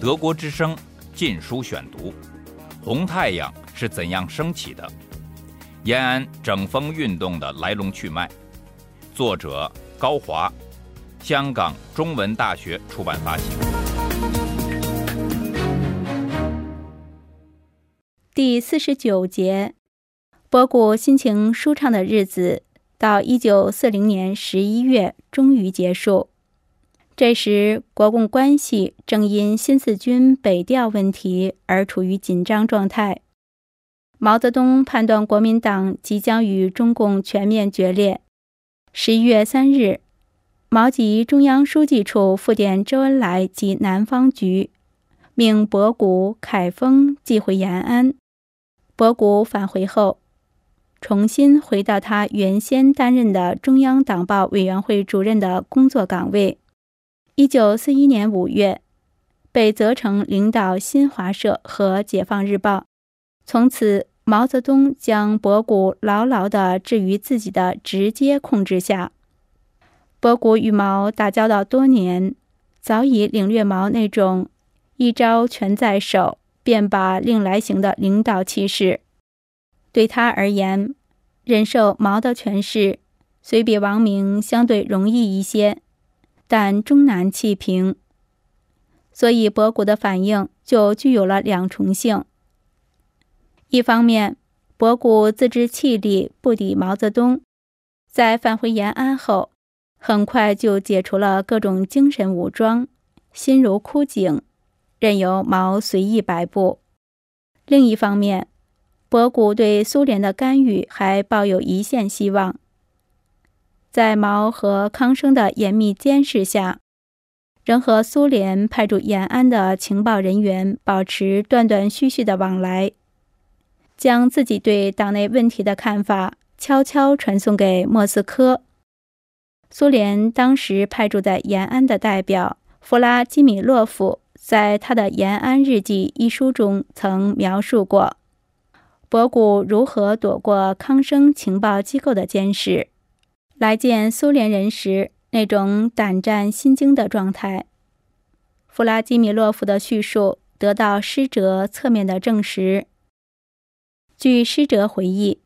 德国之声《禁书选读》：红太阳是怎样升起的？延安整风运动的来龙去脉。作者高华，香港中文大学出版发行。第四十九节，博古心情舒畅的日子，到一九四零年十一月终于结束。这时，国共关系正因新四军北调问题而处于紧张状态。毛泽东判断国民党即将与中共全面决裂。十一月三日，毛及中央书记处复电周恩来及南方局，命博古、凯丰寄回延安。博古返回后，重新回到他原先担任的中央党报委员会主任的工作岗位。一九四一年五月，被责成领导新华社和解放日报。从此，毛泽东将博古牢牢地置于自己的直接控制下。博古与毛打交道多年，早已领略毛那种一招全在手，便把令来行的领导气势。对他而言，忍受毛的权势，虽比王明相对容易一些。但终难气平，所以博古的反应就具有了两重性。一方面，博古自知气力不敌毛泽东，在返回延安后，很快就解除了各种精神武装，心如枯井，任由毛随意摆布；另一方面，博古对苏联的干预还抱有一线希望。在毛和康生的严密监视下，仍和苏联派驻延安的情报人员保持断断续续的往来，将自己对党内问题的看法悄悄传送给莫斯科。苏联当时派驻在延安的代表弗拉基米洛夫在他的《延安日记》一书中曾描述过，博古如何躲过康生情报机构的监视。来见苏联人时，那种胆战心惊的状态。弗拉基米洛夫的叙述得到施哲侧面的证实。据施哲回忆，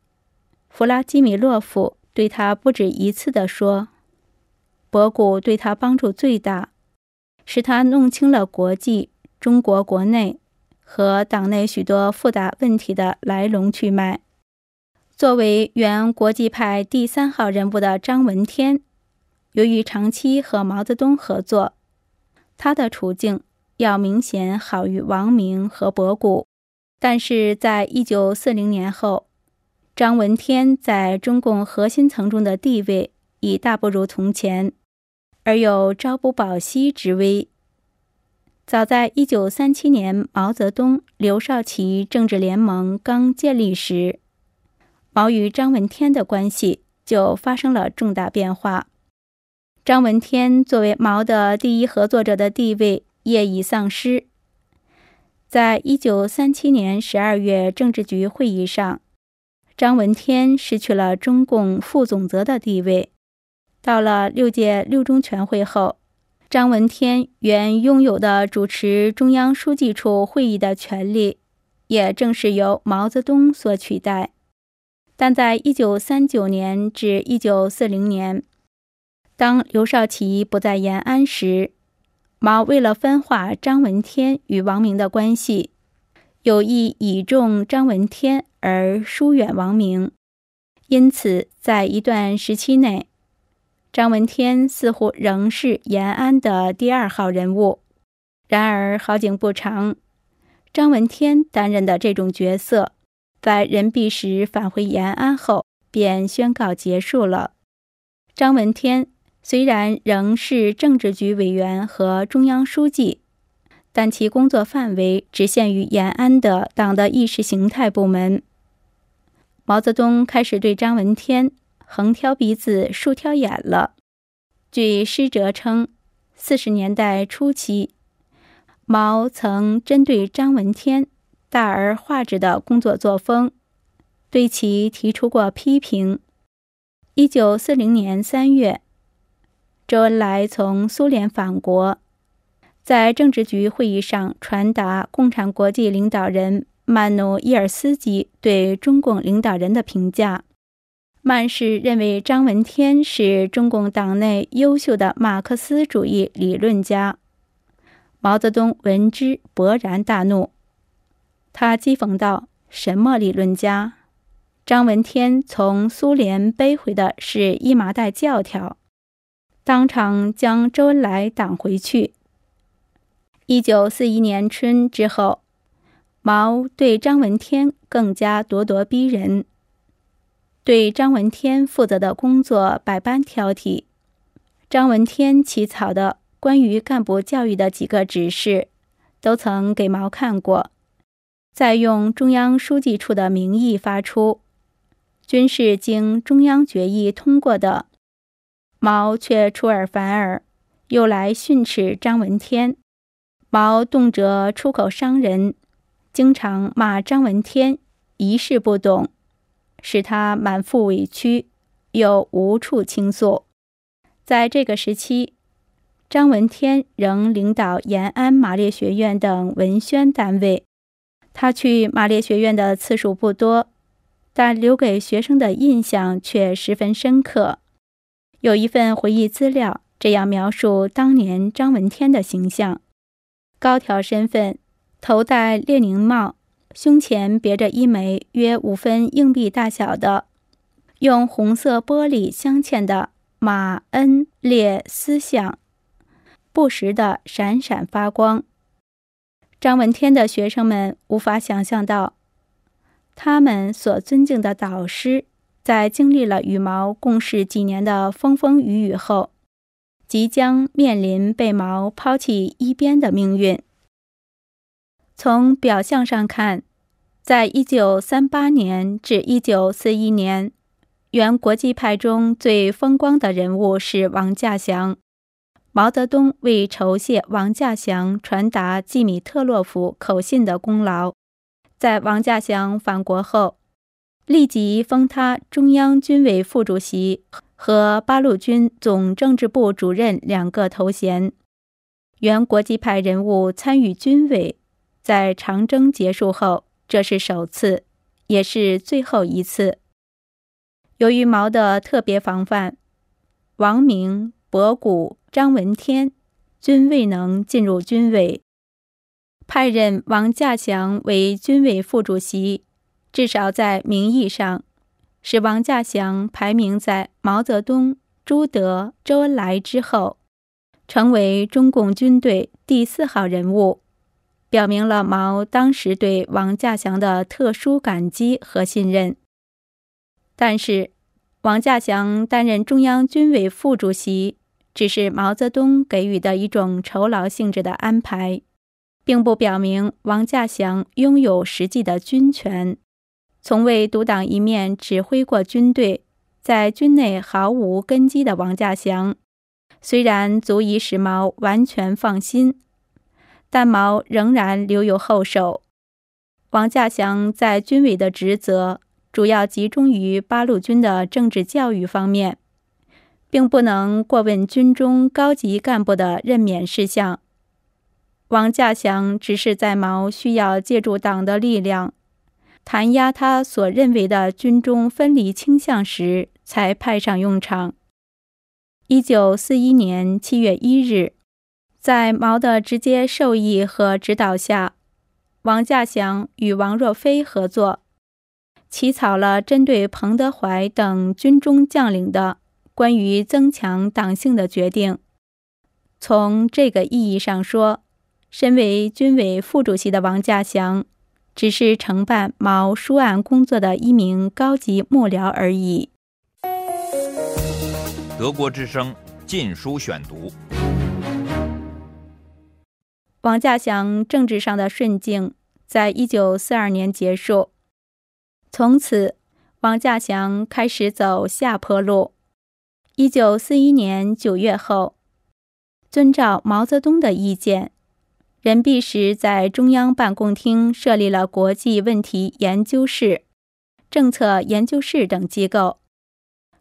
弗拉基米洛夫对他不止一次地说：“博古对他帮助最大，使他弄清了国际、中国国内和党内许多复杂问题的来龙去脉。”作为原国际派第三号人物的张闻天，由于长期和毛泽东合作，他的处境要明显好于王明和博古。但是在一九四零年后，张闻天在中共核心层中的地位已大不如从前，而有朝不保夕之危。早在一九三七年，毛泽东、刘少奇政治联盟刚建立时。毛与张闻天的关系就发生了重大变化。张闻天作为毛的第一合作者的地位业已丧失。在一九三七年十二月政治局会议上，张闻天失去了中共副总责的地位。到了六届六中全会后，张闻天原拥有的主持中央书记处会议的权利，也正是由毛泽东所取代。但在一九三九年至一九四零年，当刘少奇不在延安时，毛为了分化张闻天与王明的关系，有意倚重张闻天而疏远王明。因此，在一段时期内，张闻天似乎仍是延安的第二号人物。然而好景不长，张闻天担任的这种角色。在任弼时返回延安后，便宣告结束了。张闻天虽然仍是政治局委员和中央书记，但其工作范围只限于延安的党的意识形态部门。毛泽东开始对张闻天横挑鼻子竖挑眼了。据施哲称，四十年代初期，毛曾针对张闻天。大而化之的工作作风，对其提出过批评。一九四零年三月，周恩来从苏联返国，在政治局会议上传达共产国际领导人曼努伊尔斯基对中共领导人的评价。曼氏认为张闻天是中共党内优秀的马克思主义理论家。毛泽东闻之勃然大怒，他讥讽道：“什么理论家？张闻天从苏联背回的是一麻袋教条。”当场将周恩来挡回去。一九四一年春之后，毛对张闻天更加咄咄逼人。对张闻天负责的工作百般挑剔，张闻天起草的关于干部教育的几个指示，都曾给毛看过，再用中央书记处的名义发出，均是经中央决议通过的。毛却出尔反尔，又来训斥张闻天。毛动辄出口伤人，经常骂张闻天一事不懂。使他满腹委屈，又无处倾诉。在这个时期，张闻天仍领导延安马列学院等文宣单位。他去马列学院的次数不多，但留给学生的印象却十分深刻。有一份回忆资料这样描述当年张闻天的形象：高挑身份，头戴列宁帽。胸前别着一枚约五分硬币大小的、用红色玻璃镶嵌的马恩列斯像，不时的闪闪发光。张闻天的学生们无法想象到，他们所尊敬的导师，在经历了羽毛共事几年的风风雨雨后，即将面临被毛抛弃一边的命运。从表象上看，在一九三八年至一九四一年，原国际派中最风光的人物是王稼祥。毛泽东为酬谢王稼祥传达季米特洛夫口信的功劳，在王稼祥返国后，立即封他中央军委副主席和八路军总政治部主任两个头衔。原国际派人物参与军委。在长征结束后，这是首次，也是最后一次。由于毛的特别防范，王明、博古、张闻天均未能进入军委，派任王稼祥为军委副主席，至少在名义上，使王稼祥排名在毛泽东、朱德、周恩来之后，成为中共军队第四号人物。表明了毛当时对王稼祥的特殊感激和信任。但是，王稼祥担任中央军委副主席，只是毛泽东给予的一种酬劳性质的安排，并不表明王稼祥拥有实际的军权。从未独当一面指挥过军队，在军内毫无根基的王稼祥，虽然足以使毛完全放心。但毛仍然留有后手。王稼祥在军委的职责主要集中于八路军的政治教育方面，并不能过问军中高级干部的任免事项。王稼祥只是在毛需要借助党的力量弹压他所认为的军中分离倾向时，才派上用场。一九四一年七月一日。在毛的直接授意和指导下，王稼祥与王若飞合作，起草了针对彭德怀等军中将领的关于增强党性的决定。从这个意义上说，身为军委副主席的王稼祥，只是承办毛书案工作的一名高级幕僚而已。德国之声《禁书选读》。王稼祥政治上的顺境，在一九四二年结束。从此，王稼祥开始走下坡路。一九四一年九月后，遵照毛泽东的意见，任弼时在中央办公厅设立了国际问题研究室、政策研究室等机构。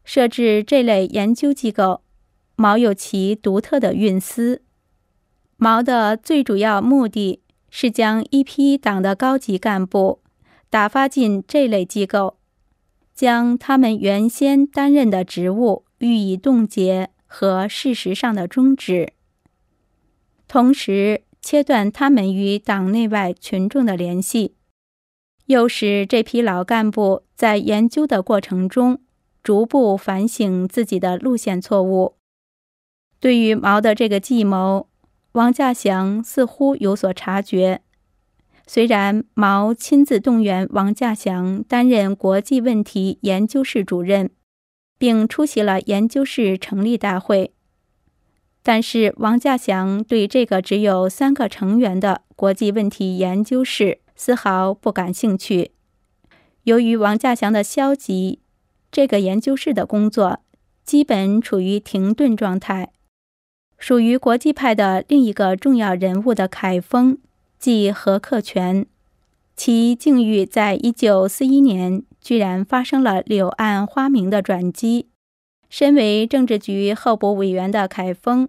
设置这类研究机构，毛有其独特的运思。毛的最主要目的是将一批党的高级干部打发进这类机构，将他们原先担任的职务予以冻结和事实上的终止，同时切断他们与党内外群众的联系，又使这批老干部在研究的过程中逐步反省自己的路线错误。对于毛的这个计谋，王稼祥似乎有所察觉。虽然毛亲自动员王稼祥担任国际问题研究室主任，并出席了研究室成立大会，但是王稼祥对这个只有三个成员的国际问题研究室丝毫不感兴趣。由于王稼祥的消极，这个研究室的工作基本处于停顿状态。属于国际派的另一个重要人物的凯丰，即何克全，其境遇在一九四一年居然发生了柳暗花明的转机。身为政治局候补委员的凯丰，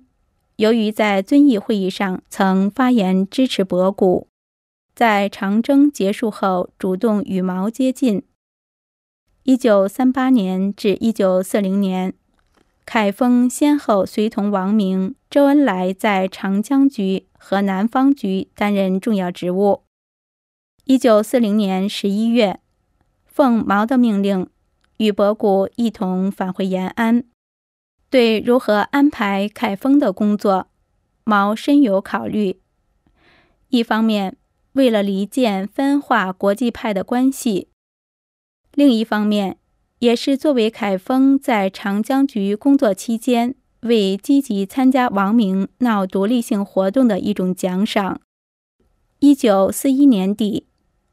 由于在遵义会议上曾发言支持博古，在长征结束后主动与毛接近。一九三八年至一九四零年。凯丰先后随同王明、周恩来在长江局和南方局担任重要职务。一九四零年十一月，奉毛的命令，与博古一同返回延安。对如何安排凯丰的工作，毛深有考虑。一方面，为了离间分化国际派的关系；另一方面，也是作为凯丰在长江局工作期间为积极参加王明闹独立性活动的一种奖赏。一九四一年底，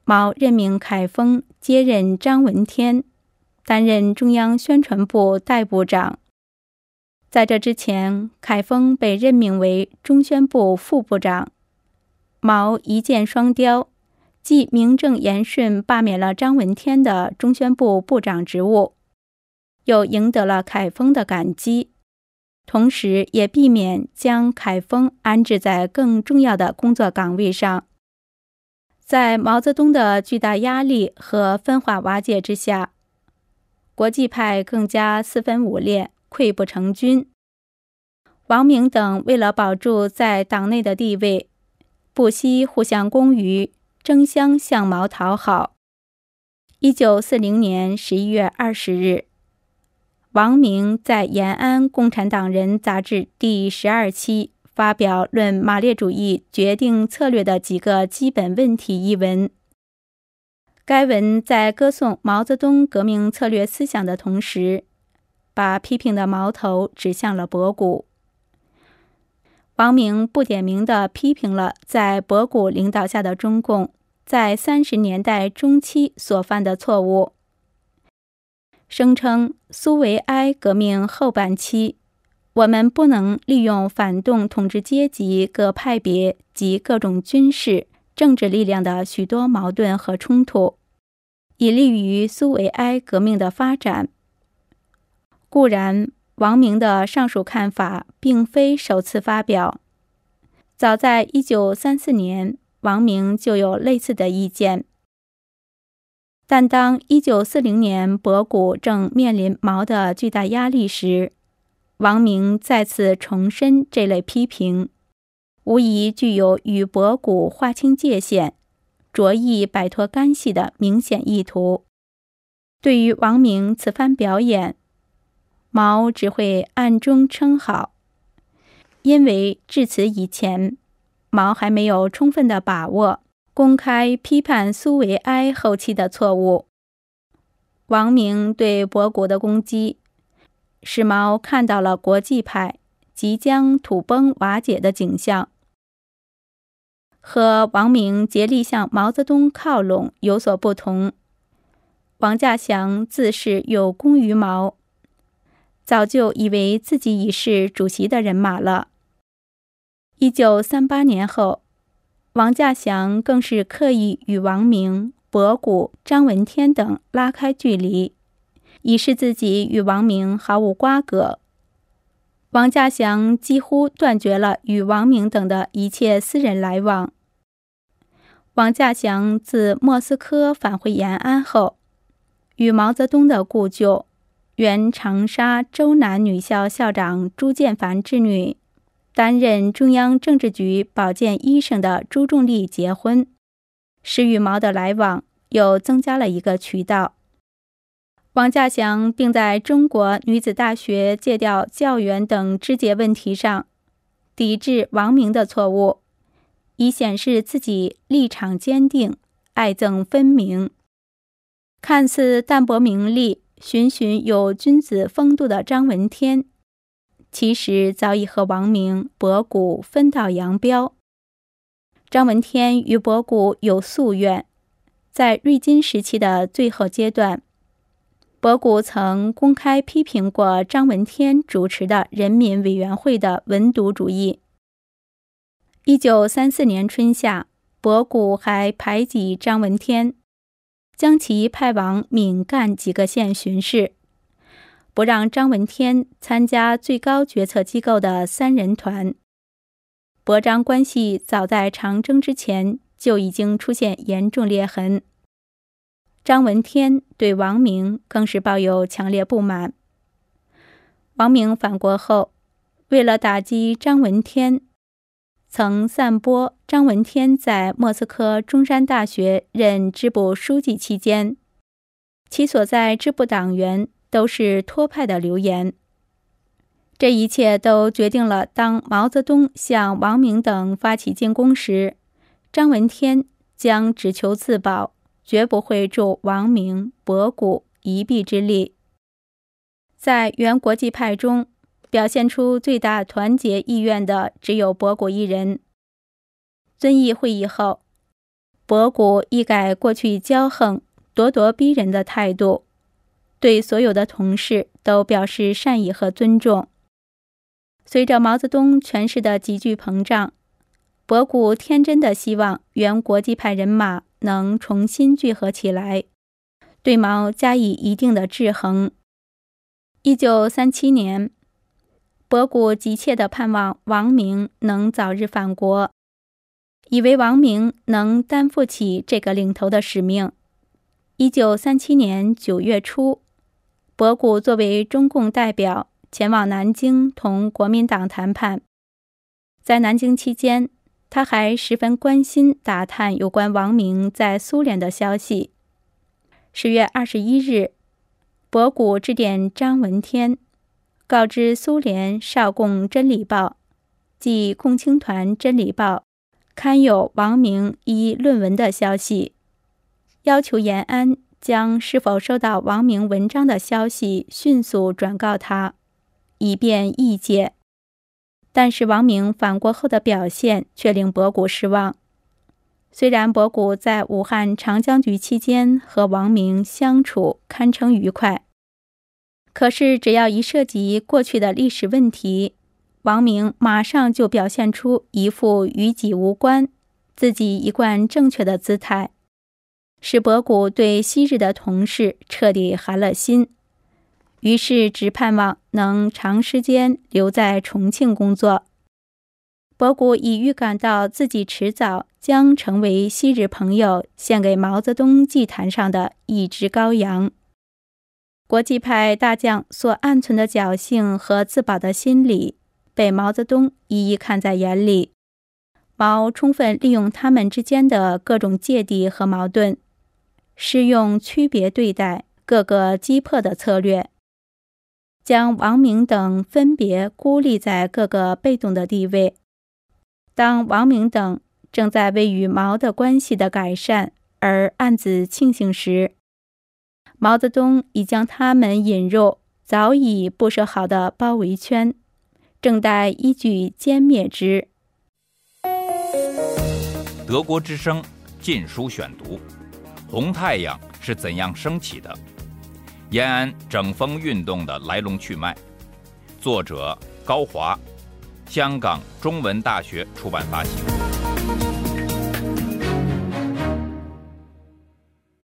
毛任命凯丰接任张闻天，担任中央宣传部代部长。在这之前，凯丰被任命为中宣部副部长。毛一箭双雕。既名正言顺罢免了张闻天的中宣部部长职务，又赢得了凯丰的感激，同时也避免将凯丰安置在更重要的工作岗位上。在毛泽东的巨大压力和分化瓦解之下，国际派更加四分五裂、溃不成军。王明等为了保住在党内的地位，不惜互相攻讦。争相向毛讨好。一九四零年十一月二十日，王明在延安共产党人杂志第十二期发表《论马列主义决定策略的几个基本问题》一文。该文在歌颂毛泽东革命策略思想的同时，把批评的矛头指向了博古。王明不点名地批评了在博古领导下的中共在三十年代中期所犯的错误，声称苏维埃革命后半期，我们不能利用反动统治阶级各派别及各种军事、政治力量的许多矛盾和冲突，以利于苏维埃革命的发展。固然。王明的上述看法并非首次发表，早在一九三四年，王明就有类似的意见。但当一九四零年博古正面临毛的巨大压力时，王明再次重申这类批评，无疑具有与博古划清界限、着意摆脱干系的明显意图。对于王明此番表演，毛只会暗中称好，因为至此以前，毛还没有充分的把握公开批判苏维埃后期的错误。王明对博古的攻击，使毛看到了国际派即将土崩瓦解的景象。和王明竭力向毛泽东靠拢有所不同，王稼祥自是有功于毛。早就以为自己已是主席的人马了。一九三八年后，王稼祥更是刻意与王明、博古、张闻天等拉开距离，以示自己与王明毫无瓜葛。王稼祥几乎断绝了与王明等的一切私人来往。王稼祥自莫斯科返回延安后，与毛泽东的故旧、原长沙周南女校校长朱建凡之女、担任中央政治局保健医生的朱仲丽结婚，使与毛的来往又增加了一个渠道。王稼祥并在中国女子大学借调教员等肢节问题上抵制王明的错误，以显示自己立场坚定、爱憎分明。看似淡泊名利、循循有君子风度的张闻天，其实早已和王明、博古分道扬镳。张闻天与博古有夙愿，在瑞金时期的最后阶段。博古曾公开批评过张闻天主持的人民委员会的文牍主义。一九三四年春夏，博古还排挤张闻天，将其派往闽赣几个县巡视，不让张闻天参加最高决策机构的三人团。博张关系早在长征之前就已经出现严重裂痕。张闻天对王明更是抱有强烈不满。王明返国后，为了打击张闻天，曾散播张闻天在莫斯科中山大学任支部书记期间，其所在支部党员都是托派的流言。这一切都决定了，当毛泽东向王明等发起进攻时，张闻天将只求自保。绝不会助王明、博古一臂之力。在原国际派中，表现出最大团结意愿的只有博古一人。遵义会议后，博古一改过去骄横、咄咄逼人的态度，对所有的同事都表示善意和尊重。随着毛泽东权势的急剧膨胀，博古天真的希望原国际派人马。能重新聚合起来，对毛加以一定的制衡。一九三七年，博古急切地盼望王明能早日返国，以为王明能担负起这个领头的使命。一九三七年九月初，博古作为中共代表前往南京同国民党谈判，在南京期间。他还十分关心打探有关王明在苏联的消息。十月二十一日，博古致电张闻天，告知苏联少共《真理报》即共青团《真理报》刊有王明一论文的消息，要求延安将是否收到王明文章的消息迅速转告他，以便译介。但是王明返国后的表现却令博古失望。虽然博古在武汉长江局期间和王明相处堪称愉快，可是只要一涉及过去的历史问题，王明马上就表现出一副与己无关、自己一贯正确的姿态，使博古对昔日的同事彻底寒了心。于是只盼望能长时间留在重庆工作。博古已预感到自己迟早将成为昔日朋友献给毛泽东祭坛上的一只羔羊。国际派大将所暗存的侥幸和自保的心理，被毛泽东一一看在眼里。毛充分利用他们之间的各种芥蒂和矛盾，施用区别对待、各个击破的策略。将王明等分别孤立在各个被动的地位。当王明等正在为与毛的关系的改善而暗自庆幸时，毛泽东已将他们引入早已布设好的包围圈，正待一举歼灭之。德国之声《禁书选读》：红太阳是怎样升起的？延安整风运动的来龙去脉，作者高华，香港中文大学出版发行。